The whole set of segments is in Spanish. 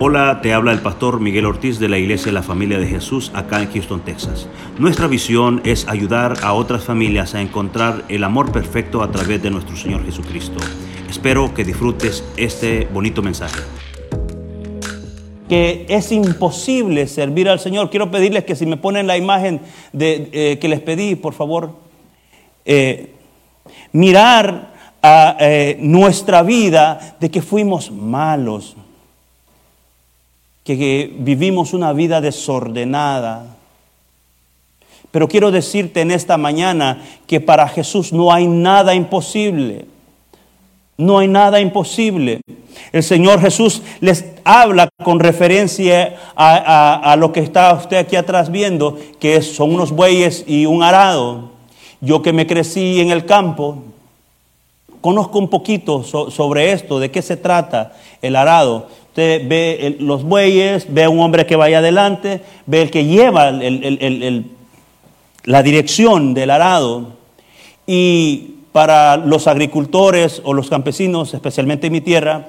Hola, te habla el pastor Miguel Ortiz de la Iglesia de la Familia de Jesús acá en Houston, Texas. Nuestra visión es ayudar a otras familias a encontrar el amor perfecto a través de nuestro Señor Jesucristo. Espero que disfrutes este bonito mensaje. Que es imposible servir al Señor. Quiero pedirles que si me ponen la imagen de, eh, que les pedí, por favor, eh, mirar a eh, nuestra vida de que fuimos malos que vivimos una vida desordenada. Pero quiero decirte en esta mañana que para Jesús no hay nada imposible. No hay nada imposible. El Señor Jesús les habla con referencia a, lo que está usted aquí atrás viendo, que son unos bueyes y un arado. Yo que me crecí en el campo, conozco un poquito sobre esto, de qué se trata el arado. Usted ve los bueyes, ve a un hombre que vaya adelante, ve el que lleva la dirección del arado. Y para los agricultores o los campesinos, especialmente en mi tierra,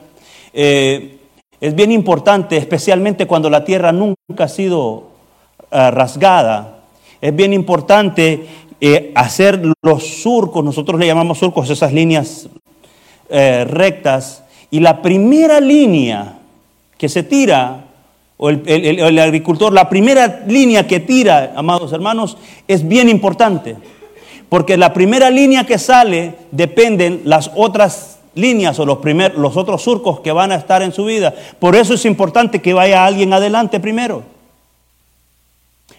eh, es bien importante, especialmente cuando la tierra nunca ha sido eh, rasgada, es bien importante eh, hacer los surcos, nosotros le llamamos surcos, esas líneas rectas, y la primera línea que se tira, o el, agricultor, la primera línea que tira, amados hermanos, es bien importante. Porque la primera línea que sale dependen las otras líneas o los, primer, los otros surcos que van a estar en su vida. Por eso es importante que vaya alguien adelante primero.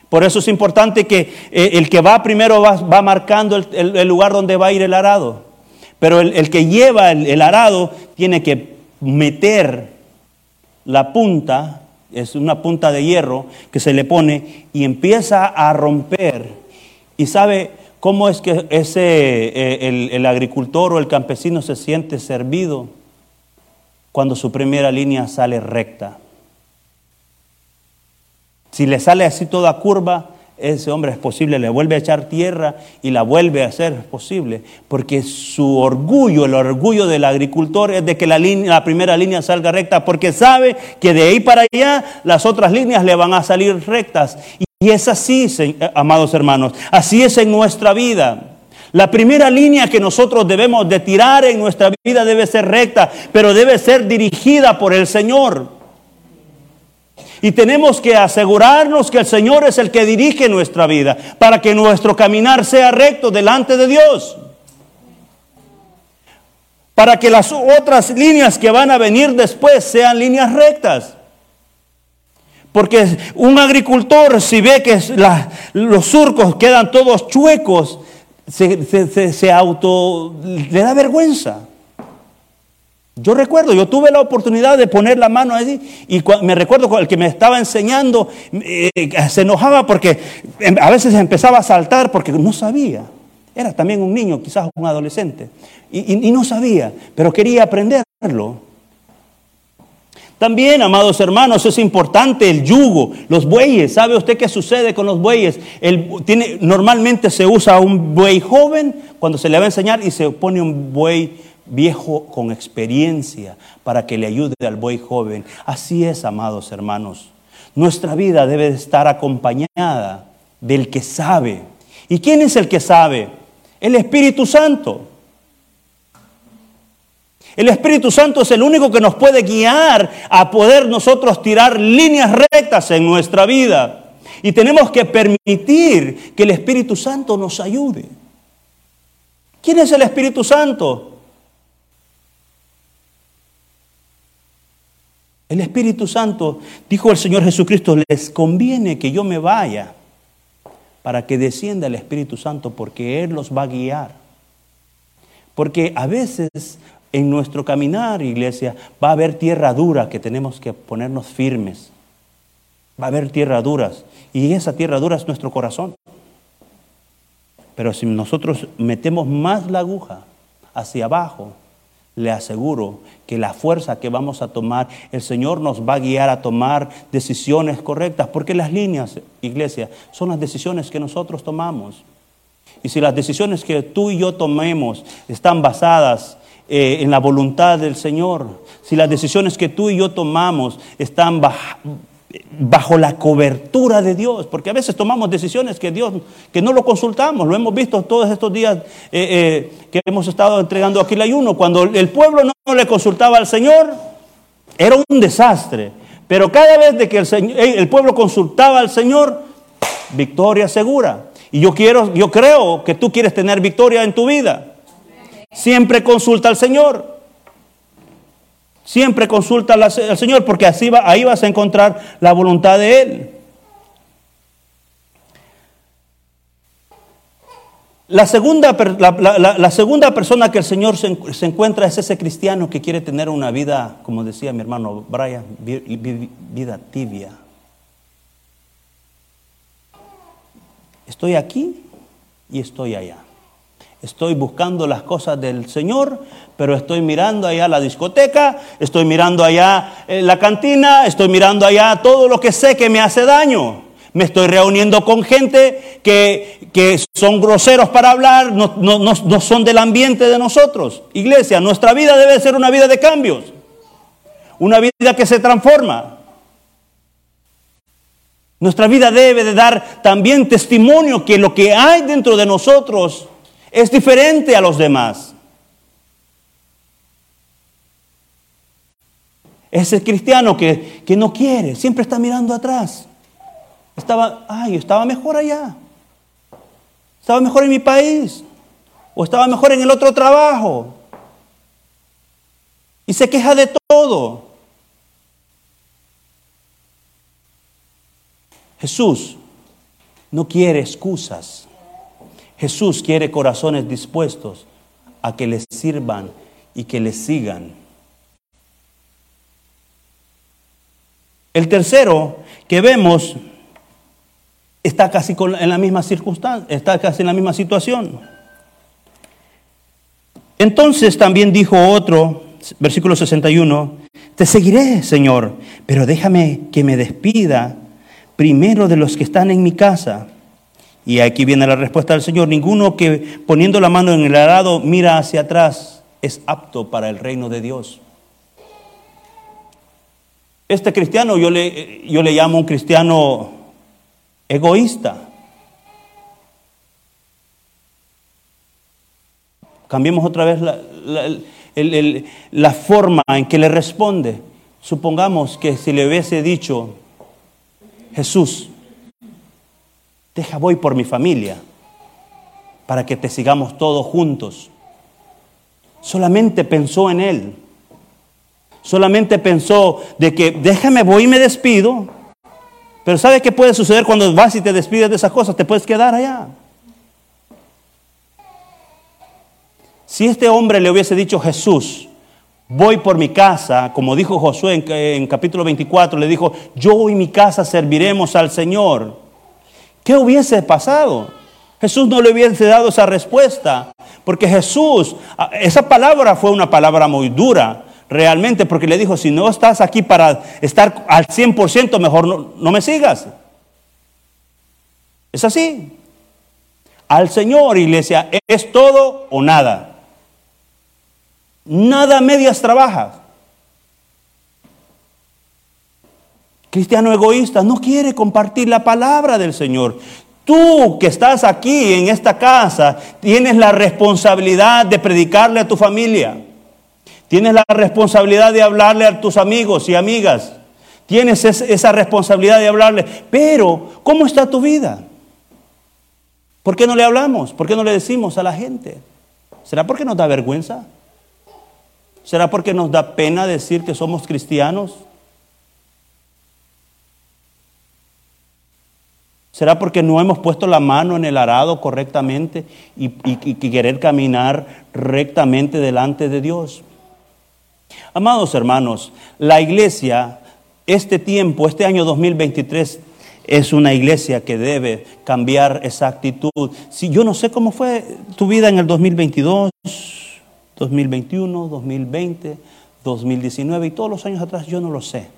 Por eso es importante que eh, el que va primero va, marcando el, lugar donde va a ir el arado. Pero el, que lleva el arado tiene que meter la punta, es una punta de hierro que se le pone y empieza a romper. ¿Y sabe cómo es que ese, eh, el, agricultor o el campesino se siente servido? Cuando su primera línea sale recta. Si le sale así toda curva, ese hombre es posible, le vuelve a echar tierra y la vuelve a hacer posible, porque su orgullo, el orgullo del agricultor es de que la, primera línea salga recta, porque sabe que de ahí para allá las otras líneas le van a salir rectas. Y es así, amados hermanos, así es en nuestra vida. La primera línea que nosotros debemos de tirar en nuestra vida debe ser recta, pero debe ser dirigida por el Señor. Y tenemos que asegurarnos que el Señor es el que dirige nuestra vida para que nuestro caminar sea recto delante de Dios. Para que las otras líneas que van a venir después sean líneas rectas. Porque un agricultor si ve que los surcos quedan todos chuecos, se, se auto, le da vergüenza. Yo recuerdo, yo tuve la oportunidad de poner la mano allí y me recuerdo con el que me estaba enseñando eh, se enojaba porque em, a veces empezaba a saltar porque no sabía. Era también un niño, quizás un adolescente, y, no sabía, pero quería aprenderlo. También, amados hermanos, es importante el yugo, los bueyes. ¿Sabe usted qué sucede con los bueyes? El, tiene, normalmente se usa un buey joven cuando se le va a enseñar y se pone un buey viejo con experiencia para que le ayude al buey joven. Así es, amados hermanos. Nuestra vida debe estar acompañada del que sabe. ¿Y quién es el que sabe? El Espíritu Santo. El Espíritu Santo es el único que nos puede guiar a poder nosotros tirar líneas rectas en nuestra vida. Y tenemos que permitir que el Espíritu Santo nos ayude. ¿Quién es el Espíritu Santo? El Espíritu Santo, dijo el Señor Jesucristo, les conviene que yo me vaya para que descienda el Espíritu Santo porque Él los va a guiar. Porque a veces en nuestro caminar, iglesia, va a haber tierra dura que tenemos que ponernos firmes. Va a haber tierra duras y esa tierra dura es nuestro corazón. Pero si nosotros metemos más la aguja hacia abajo, le aseguro que la fuerza que vamos a tomar, el Señor nos va a guiar a tomar decisiones correctas, porque las líneas, iglesia, son las decisiones que nosotros tomamos. Y si las decisiones que tú y yo tomemos están basadas eh, en la voluntad del Señor, si las decisiones que tú y yo tomamos están bajo, la cobertura de Dios, porque a veces tomamos decisiones que Dios, que no lo consultamos, lo hemos visto todos estos días eh, eh, que hemos estado entregando aquí el ayuno, cuando el pueblo no, le consultaba al Señor, era un desastre, pero cada vez de que el, el pueblo consultaba al Señor, victoria segura. Y yo quiero, yo creo que tú quieres tener victoria en tu vida. Siempre consulta al Señor. Siempre consulta al Señor porque así va, ahí vas a encontrar la voluntad de Él. La segunda, la, segunda persona que el Señor se, encuentra es ese cristiano que quiere tener una vida, como decía mi hermano Brian, vida tibia. Estoy aquí y estoy allá. Estoy buscando las cosas del Señor, pero estoy mirando allá la discoteca, estoy mirando allá eh, la cantina, estoy mirando allá todo lo que sé que me hace daño. Me estoy reuniendo con gente que, que son groseros para hablar, no, no, no son del ambiente de nosotros. Iglesia, nuestra vida debe ser una vida de cambios, una vida que se transforma. Nuestra vida debe de dar también testimonio que lo que hay dentro de nosotros es diferente a los demás. Ese cristiano que, que no quiere, siempre está mirando atrás. Estaba, ay, estaba mejor allá. Estaba mejor en mi país. O estaba mejor en el otro trabajo. Y se queja de todo. Jesús no quiere excusas. Jesús quiere corazones dispuestos a que le sirvan y que le sigan. El tercero que vemos está casi en la misma circunstancia, está casi en la misma situación. Entonces también dijo otro, versículo 61, te seguiré, Señor, pero déjame que me despida primero de los que están en mi casa. Y aquí viene la respuesta del Señor. Ninguno que poniendo la mano en el arado mira hacia atrás es apto para el reino de Dios. Este cristiano yo le, yo le llamo un cristiano egoísta. Cambiemos otra vez la, la forma en que le responde. Supongamos que si le hubiese dicho, Jesús, deja voy por mi familia para que te sigamos todos juntos. Solamente pensó en él. Solamente pensó de que déjame voy y me despido. Pero ¿sabe qué puede suceder cuando vas y te despides de esas cosas? Te puedes quedar allá. Si este hombre le hubiese dicho Jesús, Voy por mi casa, como dijo Josué en, capítulo 24, le dijo, yo y mi casa serviremos al Señor. ¿Qué hubiese pasado? Jesús no le hubiese dado esa respuesta, porque Jesús, esa palabra fue una palabra muy dura, realmente, porque le dijo, si no estás aquí para estar al 100%, mejor no, no me sigas. Es así. Al Señor, iglesia, es todo o nada. Nada medias trabaja. Cristiano egoísta no quiere compartir la palabra del Señor. Tú que estás aquí en esta casa, tienes la responsabilidad de predicarle a tu familia. Tienes la responsabilidad de hablarle a tus amigos y amigas. Tienes esa responsabilidad de hablarle. Pero, ¿cómo está tu vida? ¿Por qué no le hablamos? ¿Por qué no le decimos a la gente? ¿Será porque nos da vergüenza? ¿Será porque nos da pena decir que somos cristianos? ¿Será porque no hemos puesto la mano en el arado correctamente y, querer caminar rectamente delante de Dios? Amados hermanos, la iglesia, este tiempo, este año 2023, es una iglesia que debe cambiar esa actitud. Si yo no sé cómo fue tu vida en el 2022, 2021, 2020, 2019 y todos los años atrás, yo no lo sé.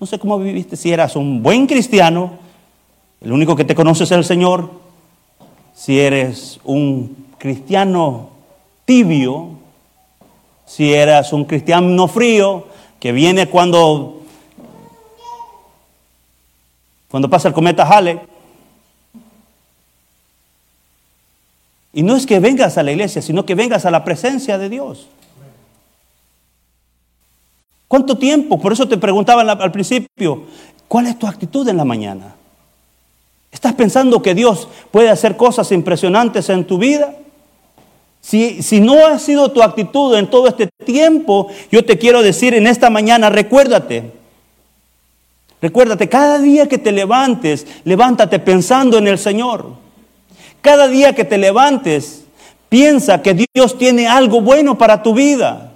No sé cómo viviste, si eras un buen cristiano, el único que te conoce es el Señor, si eres un cristiano tibio, Si eras un cristiano frío, que viene cuando, cuando pasa el cometa Halley. Y no es que vengas a la iglesia, sino que vengas a la presencia de Dios. ¿Cuánto tiempo? Por eso te preguntaba al principio, ¿cuál es tu actitud en la mañana? ¿Estás pensando que Dios puede hacer cosas impresionantes en tu vida? Si, si, no ha sido tu actitud en todo este tiempo, yo te quiero decir en esta mañana, recuérdate, recuérdate, cada día que te levantes, levántate pensando en el Señor. Cada día que te levantes, piensa que Dios tiene algo bueno para tu vida.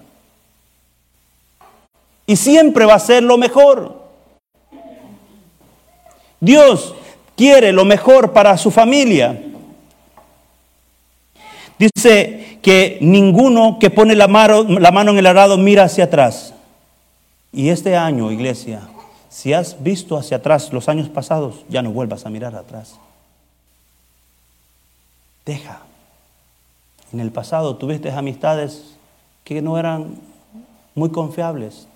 Y siempre va a ser lo mejor. Dios quiere lo mejor para su familia. Dice que ninguno que pone la mano, en el arado mira hacia atrás. Y este año, iglesia, si has visto hacia atrás los años pasados, ya no vuelvas a mirar atrás. Deja. En el pasado tuviste amistades que no eran muy confiables.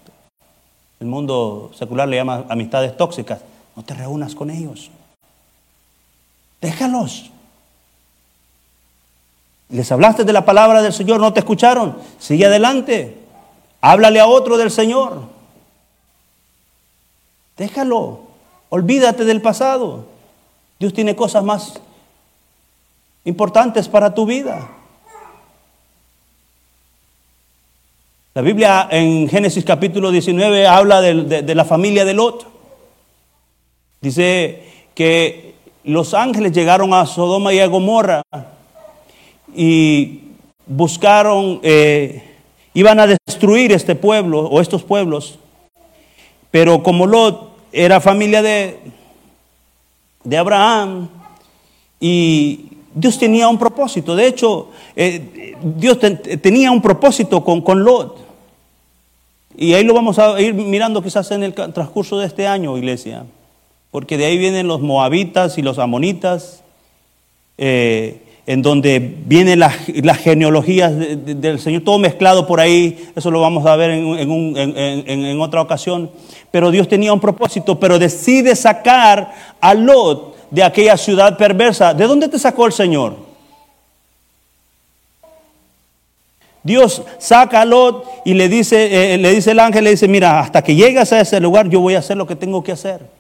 El mundo secular le llama amistades tóxicas. No te reúnas con ellos. Déjalos. Les hablaste de la palabra del Señor, no te escucharon. Sigue adelante. Háblale a otro del Señor. Déjalo. Olvídate del pasado. Dios tiene cosas más importantes para tu vida. La Biblia en Génesis capítulo 19 habla de, de la familia de Lot. Dice que los ángeles llegaron a Sodoma y a Gomorra y buscaron, eh, iban a destruir este pueblo o estos pueblos, pero como Lot era familia de, de Abraham y Dios tenía un propósito, de hecho, eh, Dios tenía un propósito con, con Lot. Y ahí lo vamos a ir mirando quizás en el transcurso de este año, iglesia, porque de ahí vienen los moabitas y los amonitas. Eh, en donde vienen las, genealogías del Señor, todo mezclado por ahí, eso lo vamos a ver en, otra ocasión. Pero Dios tenía un propósito, pero decide sacar a Lot de aquella ciudad perversa. ¿De dónde te sacó el Señor? Dios saca a Lot y le dice, eh, le dice el ángel, le dice, mira, hasta que llegas a ese lugar yo voy a hacer lo que tengo que hacer.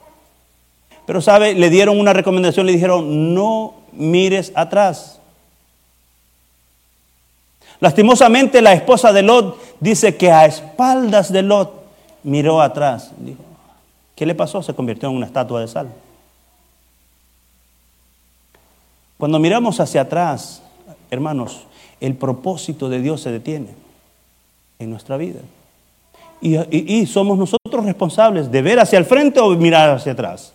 Pero sabe, le dieron una recomendación, le dijeron, no mires atrás. Lastimosamente la esposa de Lot dice que a espaldas de Lot miró atrás. Dijo, ¿qué le pasó? Se convirtió en una estatua de sal. Cuando miramos hacia atrás, hermanos, el propósito de Dios se detiene en nuestra vida. Y, y, somos nosotros responsables de ver hacia el frente o mirar hacia atrás.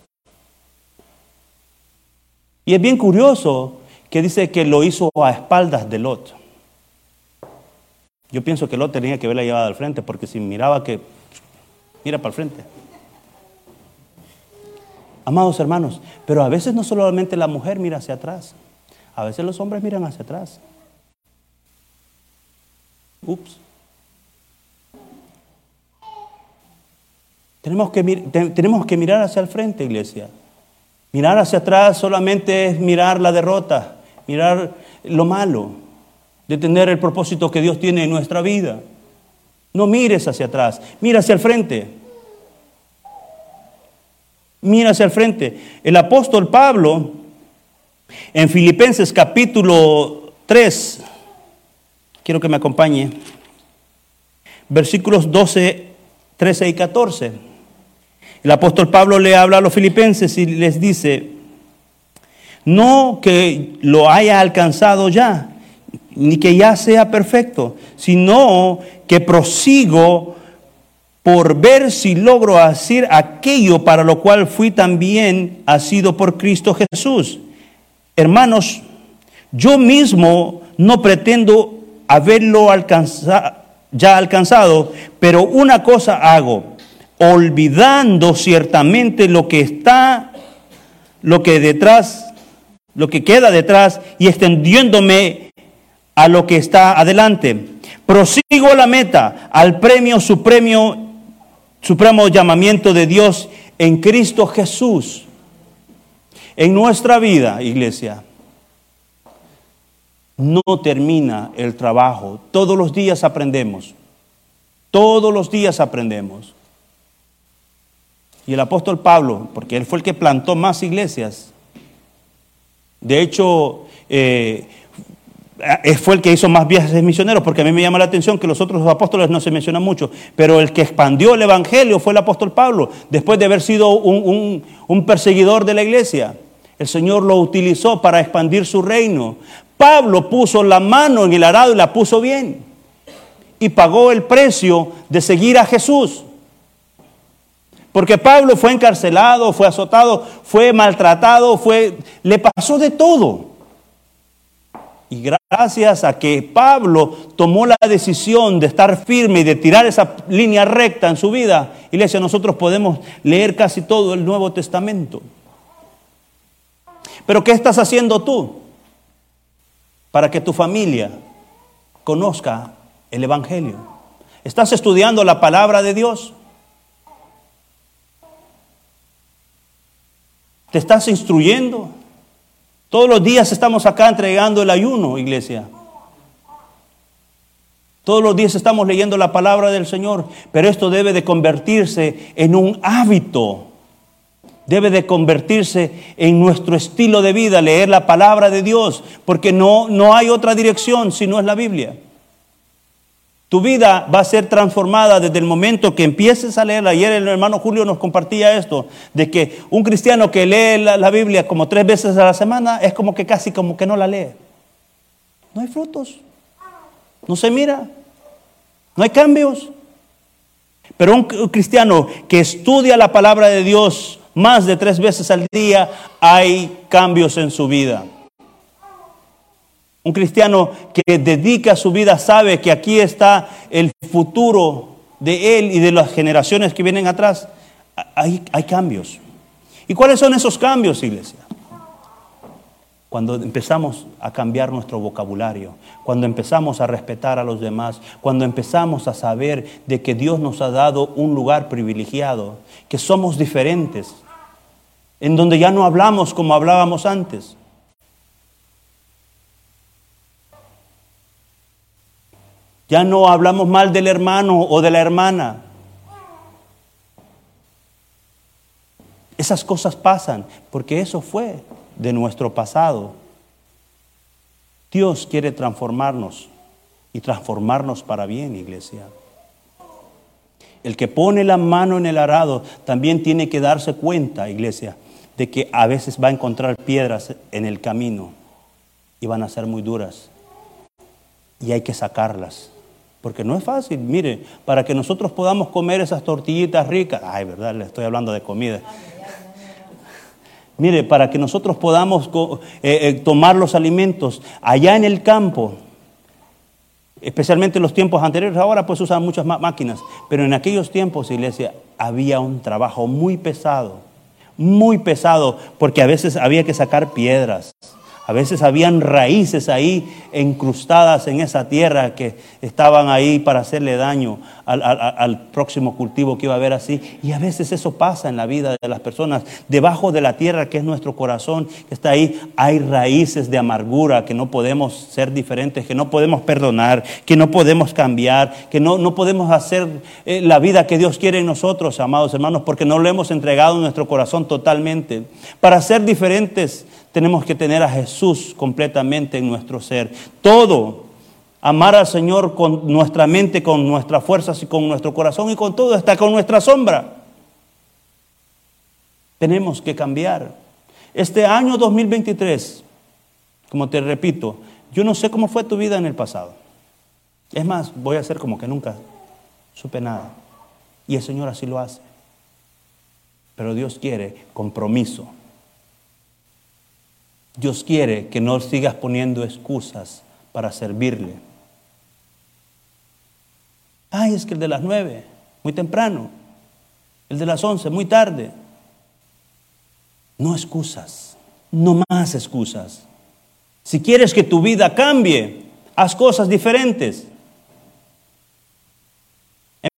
Y es bien curioso que dice que lo hizo a espaldas de Lot. Yo pienso que Lot tenía que verla llevada al frente, porque si miraba que mira para el frente. Amados hermanos, pero a veces no solamente la mujer mira hacia atrás, a veces los hombres miran hacia atrás. Ups. Tenemos que, tenemos que mirar hacia el frente, iglesia. Mirar hacia atrás solamente es mirar la derrota, mirar lo malo de tener el propósito que Dios tiene en nuestra vida. No mires hacia atrás, mira hacia el frente. Mira hacia el frente. El apóstol Pablo, en Filipenses capítulo 3, quiero que me acompañe, versículos 12, 13 y 14. El apóstol Pablo le habla a los filipenses y les dice, no que lo haya alcanzado ya, ni que ya sea perfecto, sino que prosigo por ver si logro hacer aquello para lo cual fui también sido por Cristo Jesús. Hermanos, yo mismo no pretendo haberlo ya alcanzado, pero una cosa hago, olvidando ciertamente lo que está, lo que detrás, lo que queda detrás y extendiéndome a lo que está adelante. Prosigo a la meta, al premio supremo, supremo llamamiento de Dios en Cristo Jesús. En nuestra vida, iglesia, no termina el trabajo. Todos los días aprendemos. Todos los días aprendemos. Y el apóstol Pablo, porque él fue el que plantó más iglesias, de hecho, eh, fue el que hizo más viajes misioneros, porque a mí me llama la atención que los otros apóstoles no se mencionan mucho, pero el que expandió el Evangelio fue el apóstol Pablo, después de haber sido un, un perseguidor de la iglesia. El Señor lo utilizó para expandir su reino. Pablo puso la mano en el arado y la puso bien. Y pagó el precio de seguir a Jesús. Porque Pablo fue encarcelado, fue azotado, fue maltratado, fue, le pasó de todo. Y gracias a que Pablo tomó la decisión de estar firme y de tirar esa línea recta en su vida, iglesia, nosotros podemos leer casi todo el Nuevo Testamento. Pero ¿qué estás haciendo tú para que tu familia conozca el Evangelio? ¿Estás estudiando la palabra de Dios? ¿Te estás instruyendo? Todos los días estamos acá entregando el ayuno, iglesia. Todos los días estamos leyendo la palabra del Señor, pero esto debe de convertirse en un hábito. Debe de convertirse en nuestro estilo de vida, leer la palabra de Dios, porque no, no hay otra dirección si no es la Biblia. Tu vida va a ser transformada desde el momento que empieces a leerla. Ayer el hermano Julio nos compartía esto, de que un cristiano que lee la, Biblia como tres veces a la semana es como que casi como que no la lee. No hay frutos, no se mira, no hay cambios. Pero un cristiano que estudia la palabra de Dios más de tres veces al día, hay cambios en su vida. Un cristiano que dedica su vida sabe que aquí está el futuro de él y de las generaciones que vienen atrás. Hay, hay cambios. ¿Y cuáles son esos cambios, iglesia? Cuando empezamos a cambiar nuestro vocabulario, cuando empezamos a respetar a los demás, cuando empezamos a saber de que Dios nos ha dado un lugar privilegiado, que somos diferentes, en donde ya no hablamos como hablábamos antes, Ya no hablamos mal del hermano o de la hermana. Esas cosas pasan porque eso fue de nuestro pasado. Dios quiere transformarnos y transformarnos para bien, iglesia. El que pone la mano en el arado también tiene que darse cuenta, iglesia, de que a veces va a encontrar piedras en el camino y van a ser muy duras y hay que sacarlas. Porque no es fácil, mire, para que nosotros podamos comer esas tortillitas ricas, ay, verdad, le estoy hablando de comida. Mire, para que nosotros podamos eh, eh, tomar los alimentos allá en el campo, especialmente en los tiempos anteriores, ahora pues usan muchas máquinas, pero en aquellos tiempos, iglesia, había un trabajo muy pesado, muy pesado, porque a veces había que sacar piedras, a veces habían raíces ahí incrustadas en esa tierra que estaban ahí para hacerle daño al, próximo cultivo que iba a haber así. Y a veces eso pasa en la vida de las personas. Debajo de la tierra que es nuestro corazón, que está ahí, hay raíces de amargura que no podemos ser diferentes, que no podemos perdonar, que no podemos cambiar, que no, no podemos hacer eh, la vida que Dios quiere en nosotros, amados hermanos, porque no le hemos entregado nuestro corazón totalmente. Para ser diferentes tenemos que tener a Jesús completamente en nuestro ser. Todo, amar al Señor con nuestra mente, con nuestras fuerzas y con nuestro corazón y con todo, hasta con nuestra sombra. Tenemos que cambiar. Este año 2023, como te repito, yo no sé cómo fue tu vida en el pasado. Es más, voy a hacer como que nunca supe nada. Y el Señor así lo hace. Pero Dios quiere compromiso. Dios quiere que no sigas poniendo excusas para servirle. Ay, es que el de las nueve, muy temprano. El de las once, muy tarde. No excusas, no más excusas. Si quieres que tu vida cambie, Haz cosas diferentes.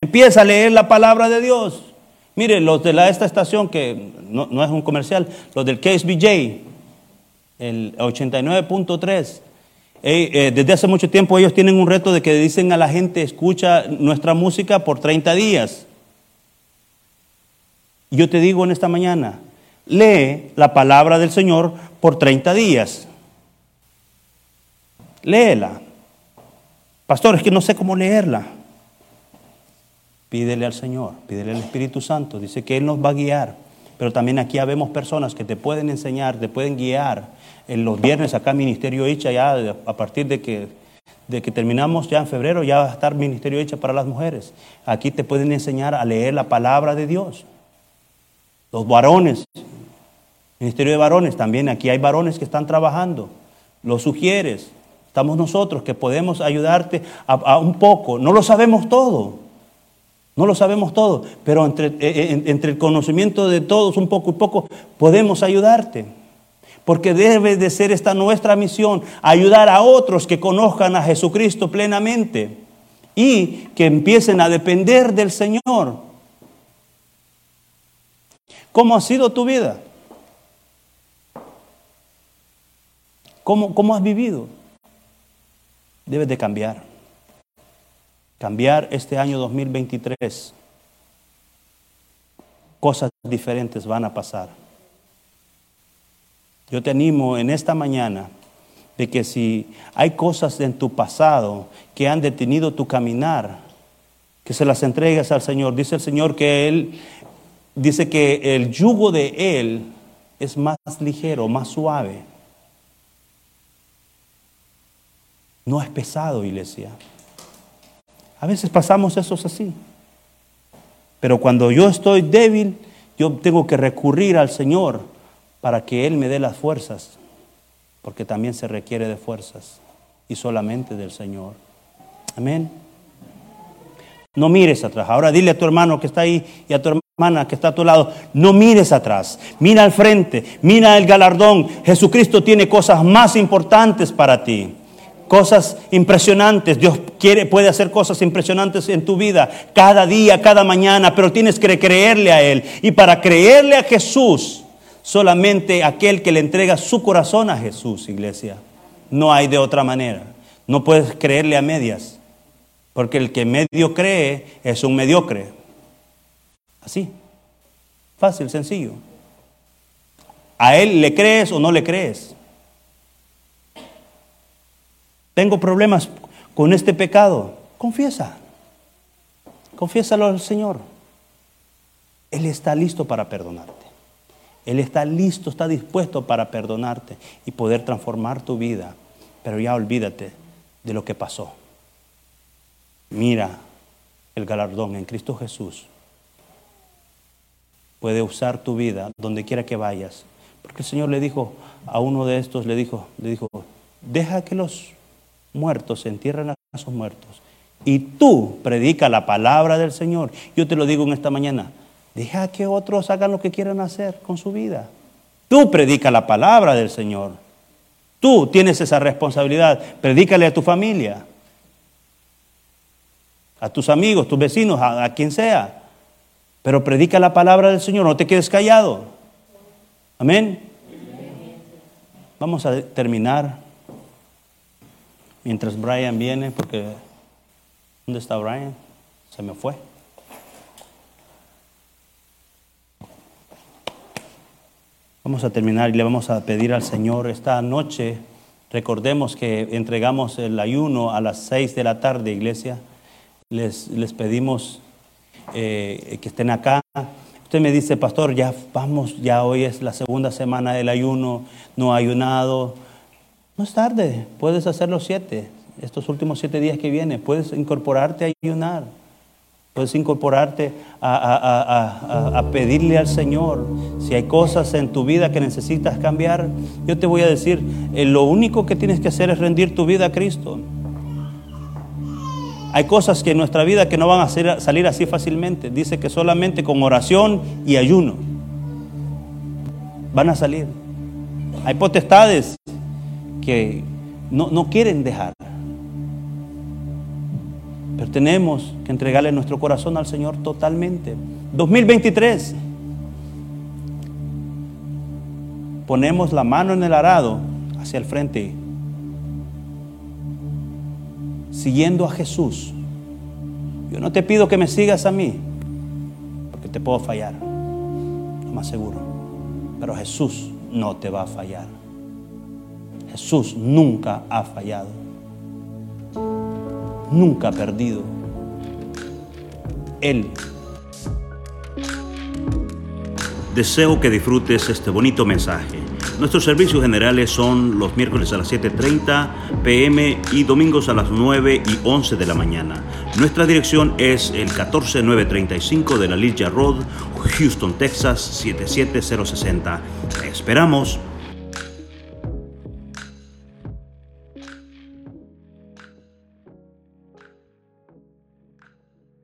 Empieza a leer la palabra de Dios. Mire, los de esta estación, que no, no es un comercial, los del KSBJ, el 89.3, eh, desde hace mucho tiempo ellos tienen un reto de que dicen a la gente, escucha nuestra música por 30 días. Yo te digo en esta mañana, lee la palabra del Señor por 30 días. Léela. Pastor, es que no sé cómo leerla. Pídele al Señor, pídele al Espíritu Santo. Dice que Él nos va a guiar. Pero también aquí habemos personas que te pueden enseñar, te pueden guiar. En los viernes acá Ministerio Hecha, ya a partir de que, de que terminamos ya en febrero, ya va a estar Ministerio Hecha para las mujeres. Aquí te pueden enseñar a leer la palabra de Dios. Los varones, Ministerio de Varones, también aquí hay varones que están trabajando. Lo sugieres. Estamos nosotros que podemos ayudarte a un poco. No lo sabemos todo. No lo sabemos todo, pero entre, eh, eh, entre, el conocimiento de todos, un poco y poco, podemos ayudarte. Porque debe de ser esta nuestra misión, ayudar a otros que conozcan a Jesucristo plenamente y que empiecen a depender del Señor. ¿Cómo ha sido tu vida? ¿Cómo, cómo has vivido? Debes de cambiar cambiar este año 2023. Cosas diferentes van a pasar. Yo te animo en esta mañana de que si hay cosas en tu pasado que han detenido tu caminar, que se las entregues al Señor. Dice el Señor que Él, dice que el yugo de Él es más ligero, más suave. No es pesado, iglesia. A veces pasamos esos así. Pero cuando yo estoy débil, yo tengo que recurrir al Señor para que Él me dé las fuerzas, porque también se requiere de fuerzas y solamente del Señor. Amén. No mires atrás. Ahora dile a tu hermano que está ahí y a tu hermana que está a tu lado, no mires atrás, mira al frente, mira el galardón. Jesucristo tiene cosas más importantes para ti cosas impresionantes. Dios quiere, puede hacer cosas impresionantes en tu vida cada día, cada mañana, pero tienes que creerle a Él. Y para creerle a Jesús, solamente aquel que le entrega su corazón a Jesús, iglesia. No hay de otra manera. No puedes creerle a medias, porque el que medio cree es un mediocre. Así. Fácil, sencillo. ¿A Él le crees o no le crees? Tengo problemas con este pecado, confiesa. Confiésalo al Señor. Él está listo para perdonarte. Él está listo, está dispuesto para perdonarte y poder transformar tu vida. Pero ya olvídate de lo que pasó. Mira el galardón en Cristo Jesús. Puede usar tu vida donde quiera que vayas. Porque el Señor le dijo a uno de estos, le dijo, le dijo, deja que los muertos se entierran a sus muertos. Y tú predica la palabra del Señor. Yo te lo digo en esta mañana. Deja que otros hagan lo que quieran hacer con su vida. Tú predica la palabra del Señor. Tú tienes esa responsabilidad. Predícale a tu familia, a tus amigos, tus vecinos, a, a quien sea. Pero predica la palabra del Señor. No te quedes callado. Amén. Vamos a terminar mientras Brian viene, porque ¿dónde está Brian? Se me fue. Vamos a terminar y le vamos a pedir al Señor esta noche. Recordemos que entregamos el ayuno a las seis de la tarde, iglesia. Les, les pedimos eh, que estén acá. Usted me dice, pastor, ya vamos, ya hoy es la segunda semana del ayuno, no ha ayunado no es tarde, puedes hacer los siete, estos últimos siete días que vienen, puedes incorporarte a ayunar, puedes incorporarte a, pedirle al Señor. Si hay cosas en tu vida que necesitas cambiar, yo te voy a decir, eh, lo único que tienes que hacer es rendir tu vida a Cristo. Hay cosas que en nuestra vida que no van a salir así fácilmente. Dice que solamente con oración y ayuno van a salir. Hay potestades que no, quieren dejar. Pero tenemos que entregarle nuestro corazón al Señor totalmente. 2023. Ponemos la mano en el arado hacia el frente, siguiendo a Jesús. Yo no te pido que me sigas a mí, porque te puedo fallar, lo más seguro. Pero Jesús no te va a fallar. Jesús nunca ha fallado. Nunca ha perdido. Él. Deseo que disfrutes este bonito mensaje. Nuestros servicios generales son los miércoles a las 7.30 pm y domingos a las 9 y 11 de la mañana. Nuestra dirección es el 14935 de la Ligia Road, Houston, Texas 77060. esperamos.